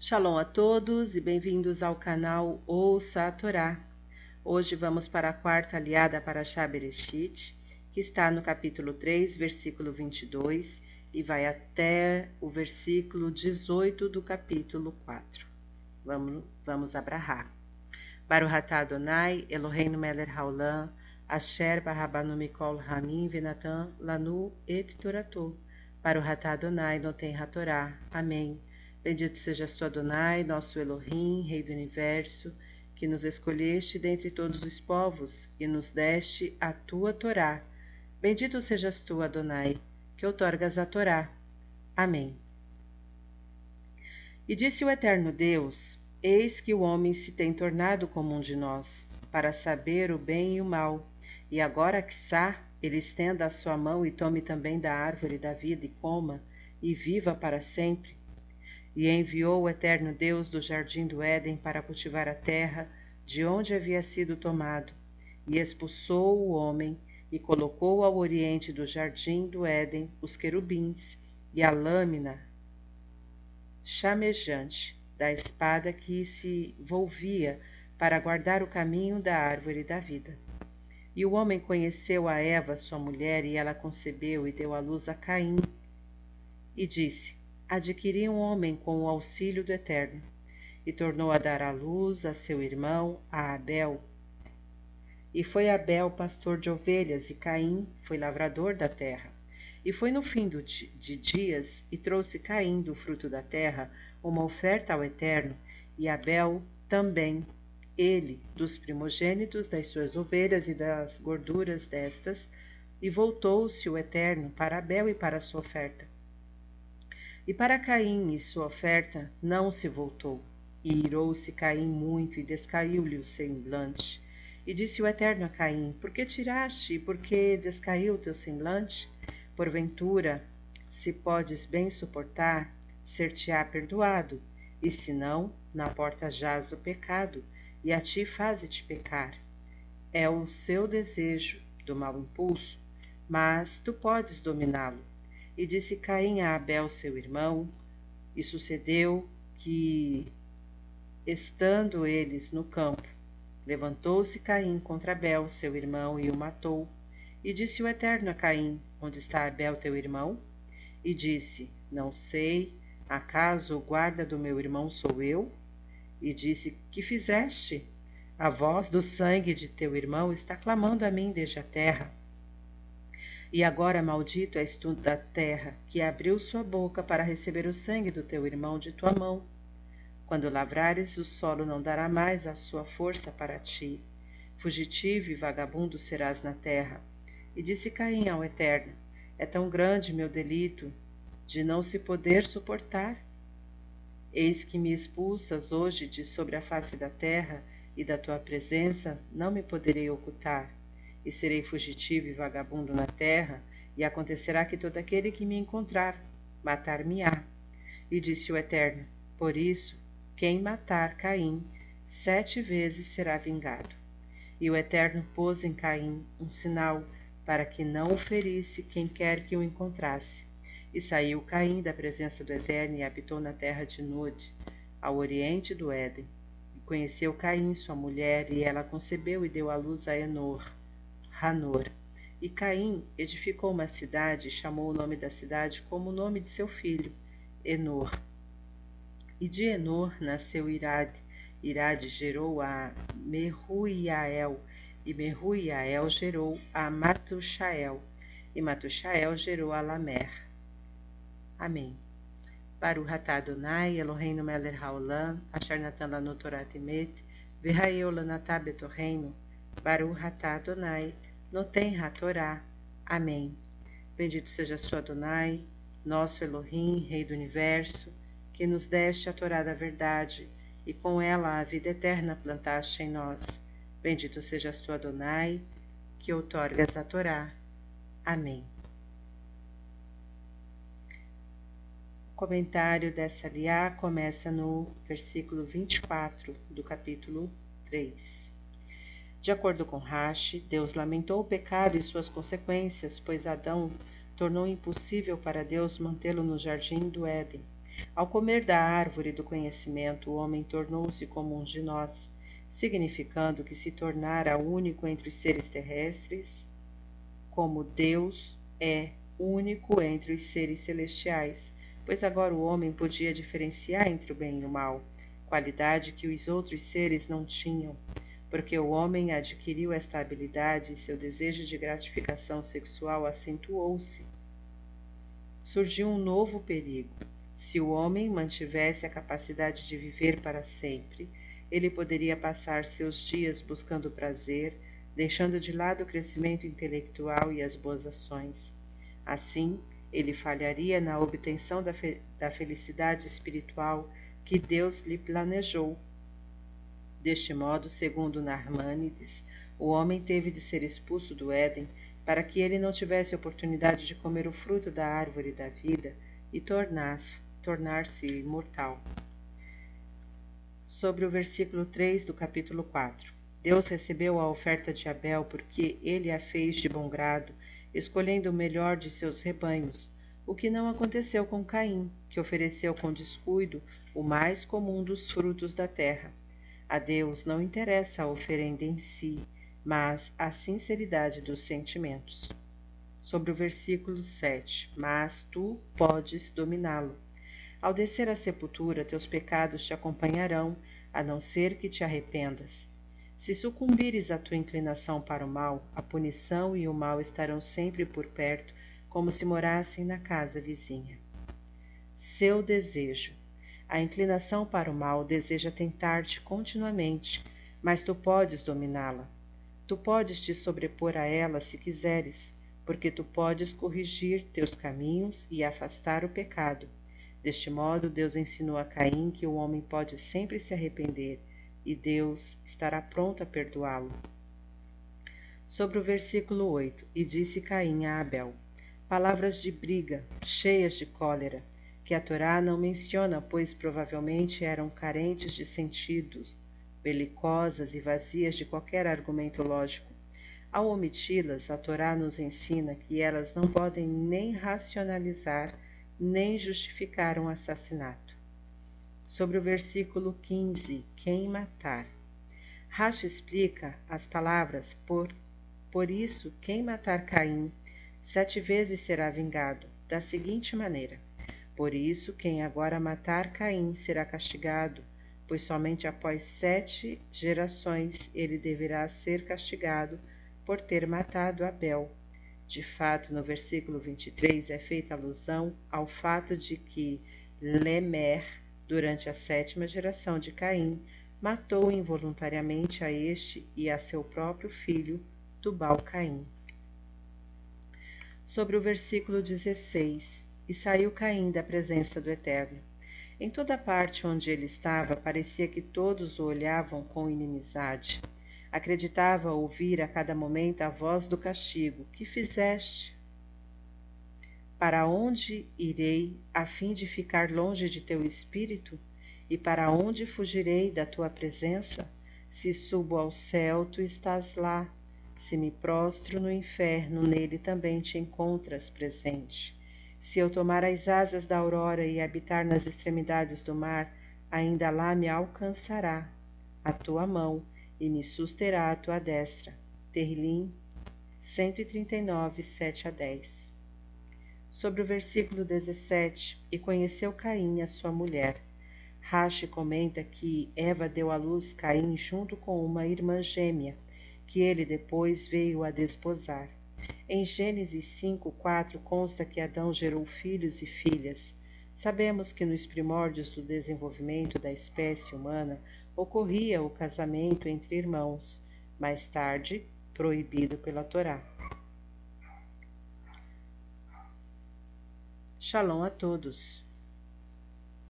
Shalom a todos e bem-vindos ao canal Ouça a Torá. Hoje vamos para a quarta aliada para Shabereshit, que está no capítulo 3, versículo 22 e vai até o versículo 18 do capítulo 4. Vamos, vamos abrahar. Baruch Adonai, Eloheinu melech haolam, asher barabanu mikol hamim venatan lanu et toratou. Baruch Adonai, noten hatorá. Amém. Bendito sejas tu, Adonai, nosso Elohim, Rei do Universo, que nos escolheste dentre todos os povos e nos deste a tua Torá. Bendito sejas tu, Adonai, que outorgas a Torá. Amém. E disse o Eterno Deus: Eis que o homem se tem tornado como um de nós, para saber o bem e o mal. E agora, quiçá, ele estenda a sua mão e tome também da árvore da vida e coma, e viva para sempre. E enviou o eterno Deus do jardim do Éden para cultivar a terra de onde havia sido tomado, e expulsou o homem, e colocou ao oriente do jardim do Éden os querubins e a lâmina chamejante da espada que se volvia para guardar o caminho da árvore da vida. E o homem conheceu a Eva, sua mulher, e ela concebeu e deu à luz a Caim. E disse: adquiri um homem com o auxílio do Eterno, e tornou a dar à luz a seu irmão, a Abel. E foi Abel pastor de ovelhas, e Caim foi lavrador da terra. E foi no fim de dias, e trouxe Caim do fruto da terra uma oferta ao Eterno, e Abel também, ele, dos primogênitos das suas ovelhas e das gorduras destas, e voltou-se o Eterno para Abel e para a sua oferta. E para Caim e sua oferta não se voltou. E irou-se Caim muito e descaiu-lhe o semblante. E disse o Eterno a Caim: Por que tiraste e por que descaiu o teu semblante? Porventura, se podes bem suportar, ser-te-á perdoado, e se não, na porta jaz o pecado, e a ti faze-te pecar. É o seu desejo do mau impulso, mas tu podes dominá-lo. E disse Caim a Abel, seu irmão, e sucedeu que, estando eles no campo, levantou-se Caim contra Abel, seu irmão, e o matou. E disse o Eterno a Caim: Onde está Abel, teu irmão? E disse: Não sei, acaso o guarda do meu irmão sou eu? E disse: Que fizeste? A voz do sangue de teu irmão está clamando a mim desde a terra. E agora maldito és tu da terra, que abriu sua boca para receber o sangue do teu irmão de tua mão. Quando lavrares, o solo não dará mais a sua força para ti. Fugitivo e vagabundo serás na terra. E disse Caim ao Eterno: É tão grande meu delito, de não se poder suportar. Eis que me expulsas hoje de sobre a face da terra, e da tua presença não me poderei ocultar e serei fugitivo e vagabundo na terra, e acontecerá que todo aquele que me encontrar matar-me-á. E disse o Eterno: Por isso, quem matar Caim, sete vezes será vingado. E o Eterno pôs em Caim um sinal para que não o ferisse quem quer que o encontrasse. E saiu Caim da presença do Eterno e habitou na terra de Nod, ao oriente do Éden. E conheceu Caim sua mulher, e ela concebeu e deu à luz a Enor. Hanor. E Caim edificou uma cidade e chamou o nome da cidade como o nome de seu filho, Enor. E de Enor nasceu Irade. Irade gerou a Meruiael, e Meruiael gerou a Matushael, e Matushael gerou a Lamer. Amém. Baruch atah Adonai, Eloheinu melech haolam, asher natan lanu Torah temet, v'ha'eu lanatah betorreinu, Baruch Adonai, Noten Hatorá. Amém. Bendito seja sua Adonai, nosso Elohim, Rei do Universo, que nos deste a Torá da verdade, e com ela a vida eterna plantaste em nós. Bendito seja sua Adonai, que outorgas a Torá. Amém. O comentário dessa liá começa no versículo 24 do capítulo 3. De acordo com Rashi, Deus lamentou o pecado e suas consequências, pois Adão tornou impossível para Deus mantê-lo no jardim do Éden. Ao comer da árvore do conhecimento, o homem tornou-se como um de nós, significando que se tornara único entre os seres terrestres, como Deus é único entre os seres celestiais, pois agora o homem podia diferenciar entre o bem e o mal, qualidade que os outros seres não tinham, porque o homem adquiriu esta habilidade e seu desejo de gratificação sexual acentuou-se. Surgiu um novo perigo se o homem mantivesse a capacidade de viver para sempre, ele poderia passar seus dias buscando prazer, deixando de lado o crescimento intelectual e as boas ações. Assim, ele falharia na obtenção da, fe da felicidade espiritual que Deus lhe planejou. Deste modo, segundo Narmânides, o homem teve de ser expulso do Éden para que ele não tivesse oportunidade de comer o fruto da árvore da vida e tornar-se tornar-se imortal. Sobre o versículo 3 do capítulo 4. Deus recebeu a oferta de Abel porque ele a fez de bom grado, escolhendo o melhor de seus rebanhos, o que não aconteceu com Caim, que ofereceu com descuido o mais comum dos frutos da terra. A Deus não interessa a oferenda em si, mas a sinceridade dos sentimentos. Sobre o versículo 7. Mas tu podes dominá-lo. Ao descer à sepultura, teus pecados te acompanharão, a não ser que te arrependas. Se sucumbires à tua inclinação para o mal, a punição e o mal estarão sempre por perto, como se morassem na casa vizinha. Seu desejo. A inclinação para o mal deseja tentar-te continuamente, mas tu podes dominá-la. Tu podes te sobrepor a ela se quiseres, porque tu podes corrigir teus caminhos e afastar o pecado Deste modo, Deus ensinou a Caim que o homem pode sempre se arrepender e Deus estará pronto a perdoá-lo. Sobre o versículo 8: E disse Caim a Abel: Palavras de briga, cheias de cólera, que a Torá não menciona, pois provavelmente eram carentes de sentidos, belicosas e vazias de qualquer argumento lógico. Ao omiti-las, a Torá nos ensina que elas não podem nem racionalizar nem justificar um assassinato. Sobre o versículo 15, quem matar. Rashi explica as palavras por, por isso quem matar Caim sete vezes será vingado, da seguinte maneira: Por isso quem agora matar Caim será castigado, pois somente após sete gerações ele deverá ser castigado por ter matado Abel, de fato, no versículo 23 é feita alusão ao fato de que Lemer, durante a sétima geração de Caim, matou involuntariamente a este e a seu próprio filho, Tubal-Caim. Sobre o versículo 16: E saiu Caim da presença do Eterno. Em toda parte onde ele estava, parecia que todos o olhavam com inimizade. Acreditava ouvir a cada momento a voz do castigo. Que fizeste? Para onde irei a fim de ficar longe de teu espírito? E para onde fugirei da tua presença? Se subo ao céu, tu estás lá. Se me prostro no inferno, nele também te encontras presente. Se eu tomar as asas da aurora e habitar nas extremidades do mar, ainda lá me alcançará a tua mão e me susterá a tua destra. Terlim 139, 7 a 10. Sobre o versículo 17, e conheceu Caim a sua mulher. Rashi comenta que Eva deu à luz Caim junto com uma irmã gêmea, que ele depois veio a desposar. Em Gênesis 5, 4 consta que Adão gerou filhos e filhas. Sabemos que nos primórdios do desenvolvimento da espécie humana, ocorria o casamento entre irmãos, mais tarde proibido pela Torá. Shalom a todos.